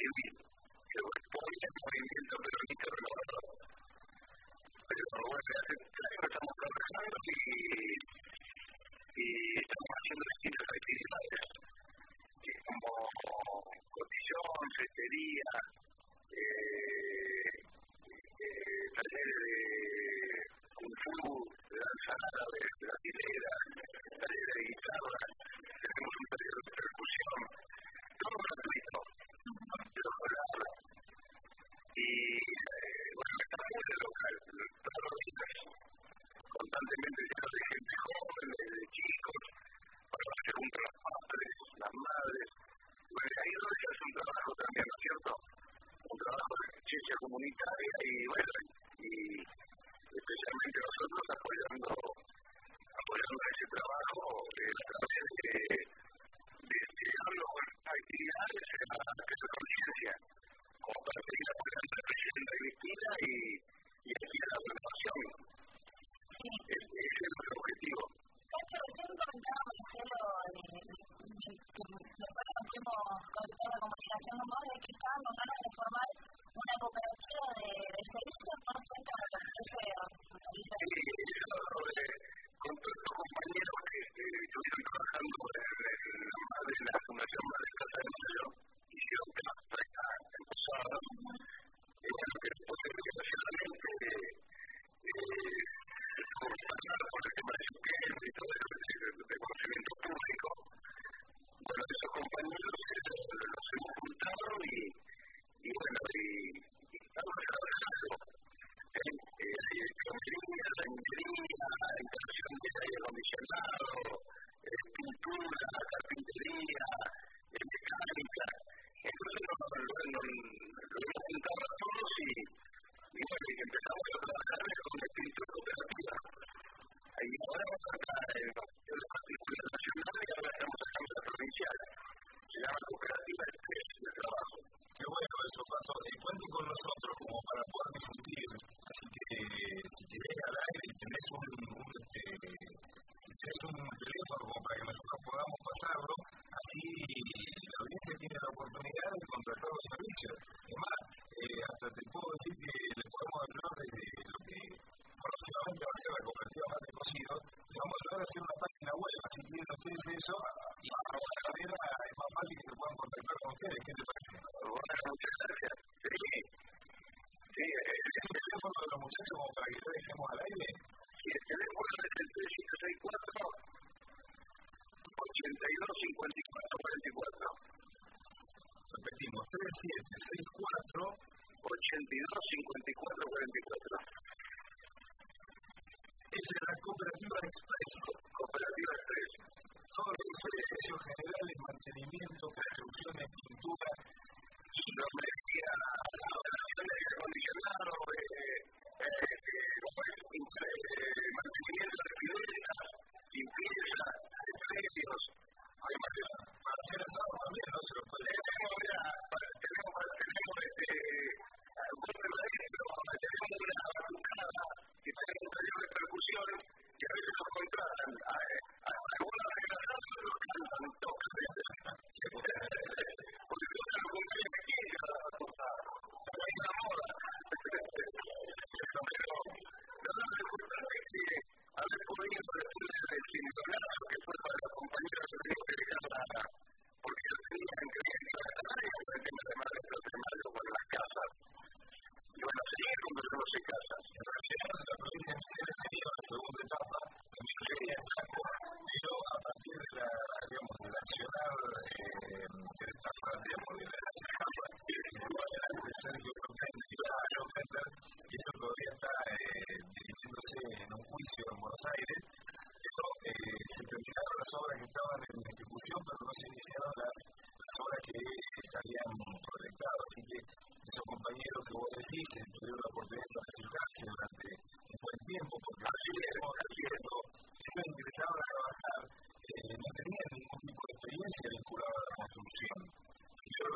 civil, que responde al movimiento peronista renovador. Pero bueno, hace estamos trabajando y, y estamos haciendo distintas actividades, como cotillón, cestería, eh, eh, talleres de kung fu, de danza árabe, hilera, talleres de guitarra, tenemos un taller de percusión, todo gratuito, comunicación con vos de que estaban con ganas de formar una cooperativa de, de servicios con gente para que ofrece sus servicios. Sí, yo con todos estos compañeros que, estuvieron trabajando en, la Fundación Casa de Mayo, nos lo, lo, lo, lo hemos juntado a todos y, bueno, empezamos a trabajar con el espíritu de cooperativa. Y ahora vamos a estar en la particular nacional y ahora estamos acá en provincial. Se llama Cooperativa de Trabajo. Qué bueno eso, Pato. Y cuente con nosotros como para poder difundir. Así que si querés al aire y tenés un, un un teléfono para que nosotros podamos pasarlo, así la audiencia tiene la oportunidad te parece? Bueno, muchas gracias. Sí, sí. Eh, ¿Es un teléfono de los muchachos como para que lo dejemos al aire? sí, el teléfono es el 3564 82 54 44. Repetimos, 3764 82 54 44. Esa es la cooperativa Express. Cooperativa Express. Todos los servicios generales, mantenimiento, construcción de pintura Sergio Fernández y la Joe Tender, y eso todavía está eh, dirigiéndose en un juicio en Buenos Aires, eh, se terminaron las obras que estaban en ejecución, pero no se iniciaron las obras que se habían proyectado. Así que esos compañeros que vos decís que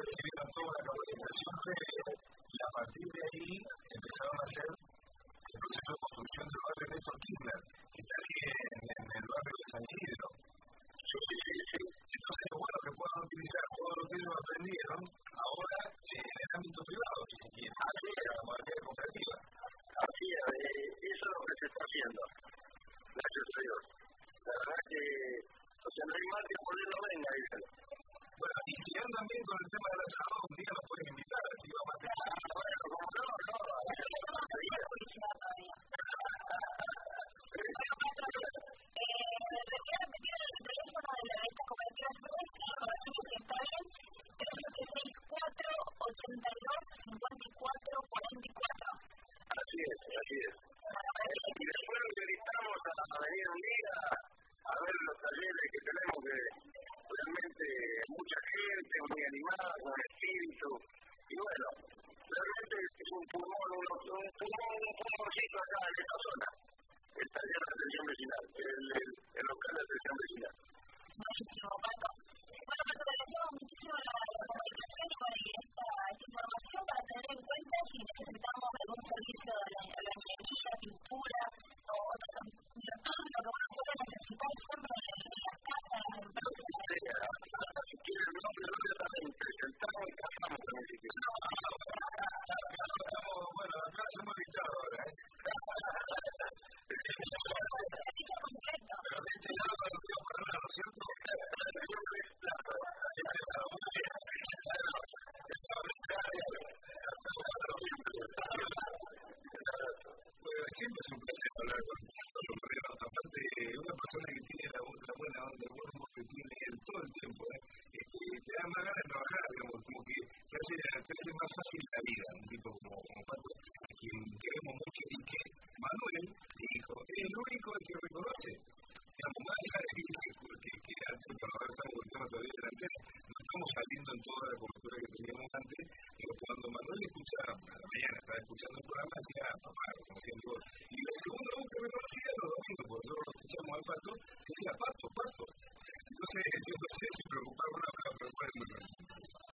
Recibieron toda una capacitación previa y a partir de ahí empezaron a hacer el proceso de construcción del barrio Néstor Kirchner, que está ahí en, en el barrio de San Isidro. Entonces es bueno que puedan utilizar todo lo que ellos aprendieron el sábado un día lo puedes invitar, así vamos a tener. Bueno, no, no. Que no te dio publicidad todavía. Le voy a repetir el teléfono de la sí si está bien, 1364 80 un espíritu. Y bueno, realmente es un pulmón, un, un pulmón, un acá en esta zona. El taller de atención vecinal, el, el, el local de atención vecinal. Buenísimo, Pato. Bueno, Pato, te agradecemos muchísimo la, la comunicación. bueno, acá somos dictadores. parece, te hace más fácil la vida, un tipo como, como Pat